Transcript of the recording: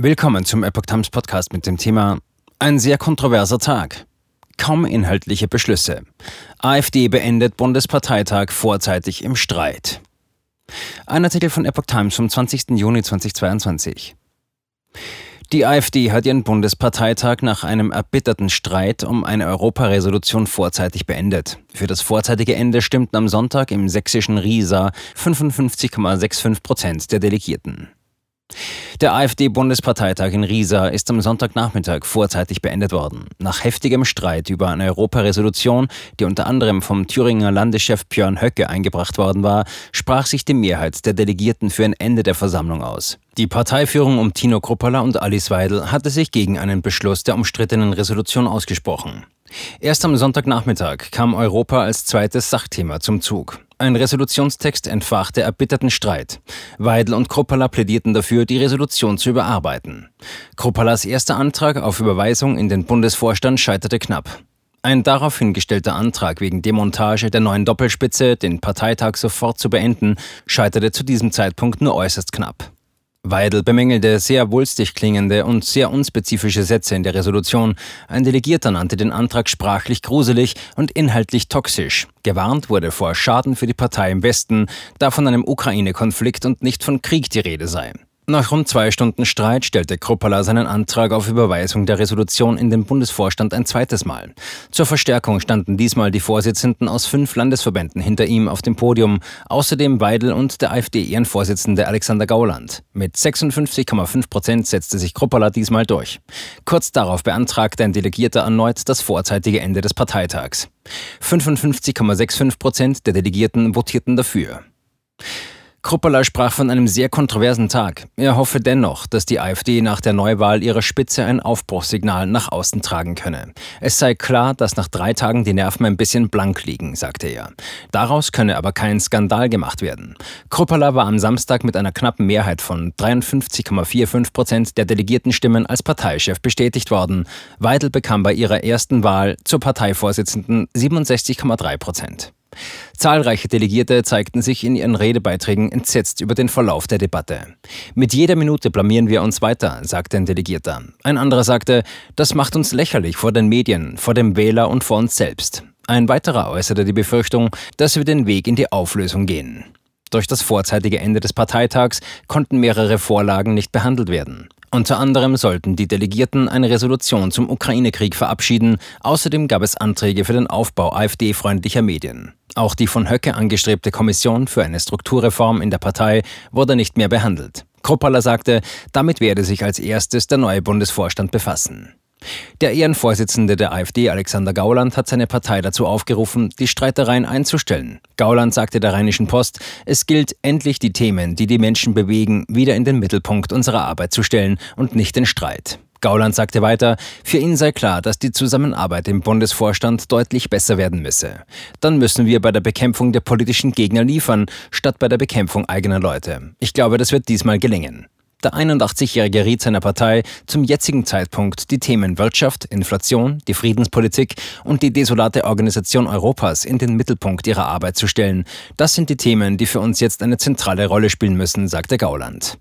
Willkommen zum Epoch Times Podcast mit dem Thema Ein sehr kontroverser Tag. Kaum inhaltliche Beschlüsse. AfD beendet Bundesparteitag vorzeitig im Streit. Ein Artikel von Epoch Times vom 20. Juni 2022. Die AfD hat ihren Bundesparteitag nach einem erbitterten Streit um eine Europaresolution vorzeitig beendet. Für das vorzeitige Ende stimmten am Sonntag im sächsischen Riesa 55,65 Prozent der Delegierten. Der AfD-Bundesparteitag in Riesa ist am Sonntagnachmittag vorzeitig beendet worden. Nach heftigem Streit über eine Europaresolution, die unter anderem vom Thüringer Landeschef Björn Höcke eingebracht worden war, sprach sich die Mehrheit der Delegierten für ein Ende der Versammlung aus. Die Parteiführung um Tino Kruppala und Alice Weidel hatte sich gegen einen Beschluss der umstrittenen Resolution ausgesprochen. Erst am Sonntagnachmittag kam Europa als zweites Sachthema zum Zug. Ein Resolutionstext entfachte erbitterten Streit. Weidel und Kruppala plädierten dafür, die Resolution zu überarbeiten. Kruppalas erster Antrag auf Überweisung in den Bundesvorstand scheiterte knapp. Ein daraufhin gestellter Antrag wegen Demontage der neuen Doppelspitze, den Parteitag sofort zu beenden, scheiterte zu diesem Zeitpunkt nur äußerst knapp. Weidel bemängelte sehr wulstig klingende und sehr unspezifische Sätze in der Resolution. Ein Delegierter nannte den Antrag sprachlich gruselig und inhaltlich toxisch. Gewarnt wurde vor Schaden für die Partei im Westen, da von einem Ukraine-Konflikt und nicht von Krieg die Rede sei. Nach rund zwei Stunden Streit stellte Kruppala seinen Antrag auf Überweisung der Resolution in den Bundesvorstand ein zweites Mal. Zur Verstärkung standen diesmal die Vorsitzenden aus fünf Landesverbänden hinter ihm auf dem Podium, außerdem Weidel und der AfD-Ehrenvorsitzende Alexander Gauland. Mit 56,5 Prozent setzte sich Kruppala diesmal durch. Kurz darauf beantragte ein Delegierter erneut das vorzeitige Ende des Parteitags. 55,65 Prozent der Delegierten votierten dafür. Kruppala sprach von einem sehr kontroversen Tag. Er hoffe dennoch, dass die AfD nach der Neuwahl ihrer Spitze ein Aufbruchssignal nach außen tragen könne. Es sei klar, dass nach drei Tagen die Nerven ein bisschen blank liegen, sagte er. Daraus könne aber kein Skandal gemacht werden. Kruppala war am Samstag mit einer knappen Mehrheit von 53,45 Prozent der Delegiertenstimmen als Parteichef bestätigt worden. Weidel bekam bei ihrer ersten Wahl zur Parteivorsitzenden 67,3 Prozent. Zahlreiche Delegierte zeigten sich in ihren Redebeiträgen entsetzt über den Verlauf der Debatte. Mit jeder Minute blamieren wir uns weiter, sagte ein Delegierter. Ein anderer sagte, das macht uns lächerlich vor den Medien, vor dem Wähler und vor uns selbst. Ein weiterer äußerte die Befürchtung, dass wir den Weg in die Auflösung gehen. Durch das vorzeitige Ende des Parteitags konnten mehrere Vorlagen nicht behandelt werden. Unter anderem sollten die Delegierten eine Resolution zum Ukraine-Krieg verabschieden. Außerdem gab es Anträge für den Aufbau AfD-freundlicher Medien. Auch die von Höcke angestrebte Kommission für eine Strukturreform in der Partei wurde nicht mehr behandelt. Kruppala sagte, damit werde sich als erstes der neue Bundesvorstand befassen. Der Ehrenvorsitzende der AfD, Alexander Gauland, hat seine Partei dazu aufgerufen, die Streitereien einzustellen. Gauland sagte der Rheinischen Post, es gilt endlich die Themen, die die Menschen bewegen, wieder in den Mittelpunkt unserer Arbeit zu stellen und nicht den Streit. Gauland sagte weiter, für ihn sei klar, dass die Zusammenarbeit im Bundesvorstand deutlich besser werden müsse. Dann müssen wir bei der Bekämpfung der politischen Gegner liefern, statt bei der Bekämpfung eigener Leute. Ich glaube, das wird diesmal gelingen. Der 81-Jährige riet seiner Partei, zum jetzigen Zeitpunkt die Themen Wirtschaft, Inflation, die Friedenspolitik und die desolate Organisation Europas in den Mittelpunkt ihrer Arbeit zu stellen. Das sind die Themen, die für uns jetzt eine zentrale Rolle spielen müssen, sagte Gauland.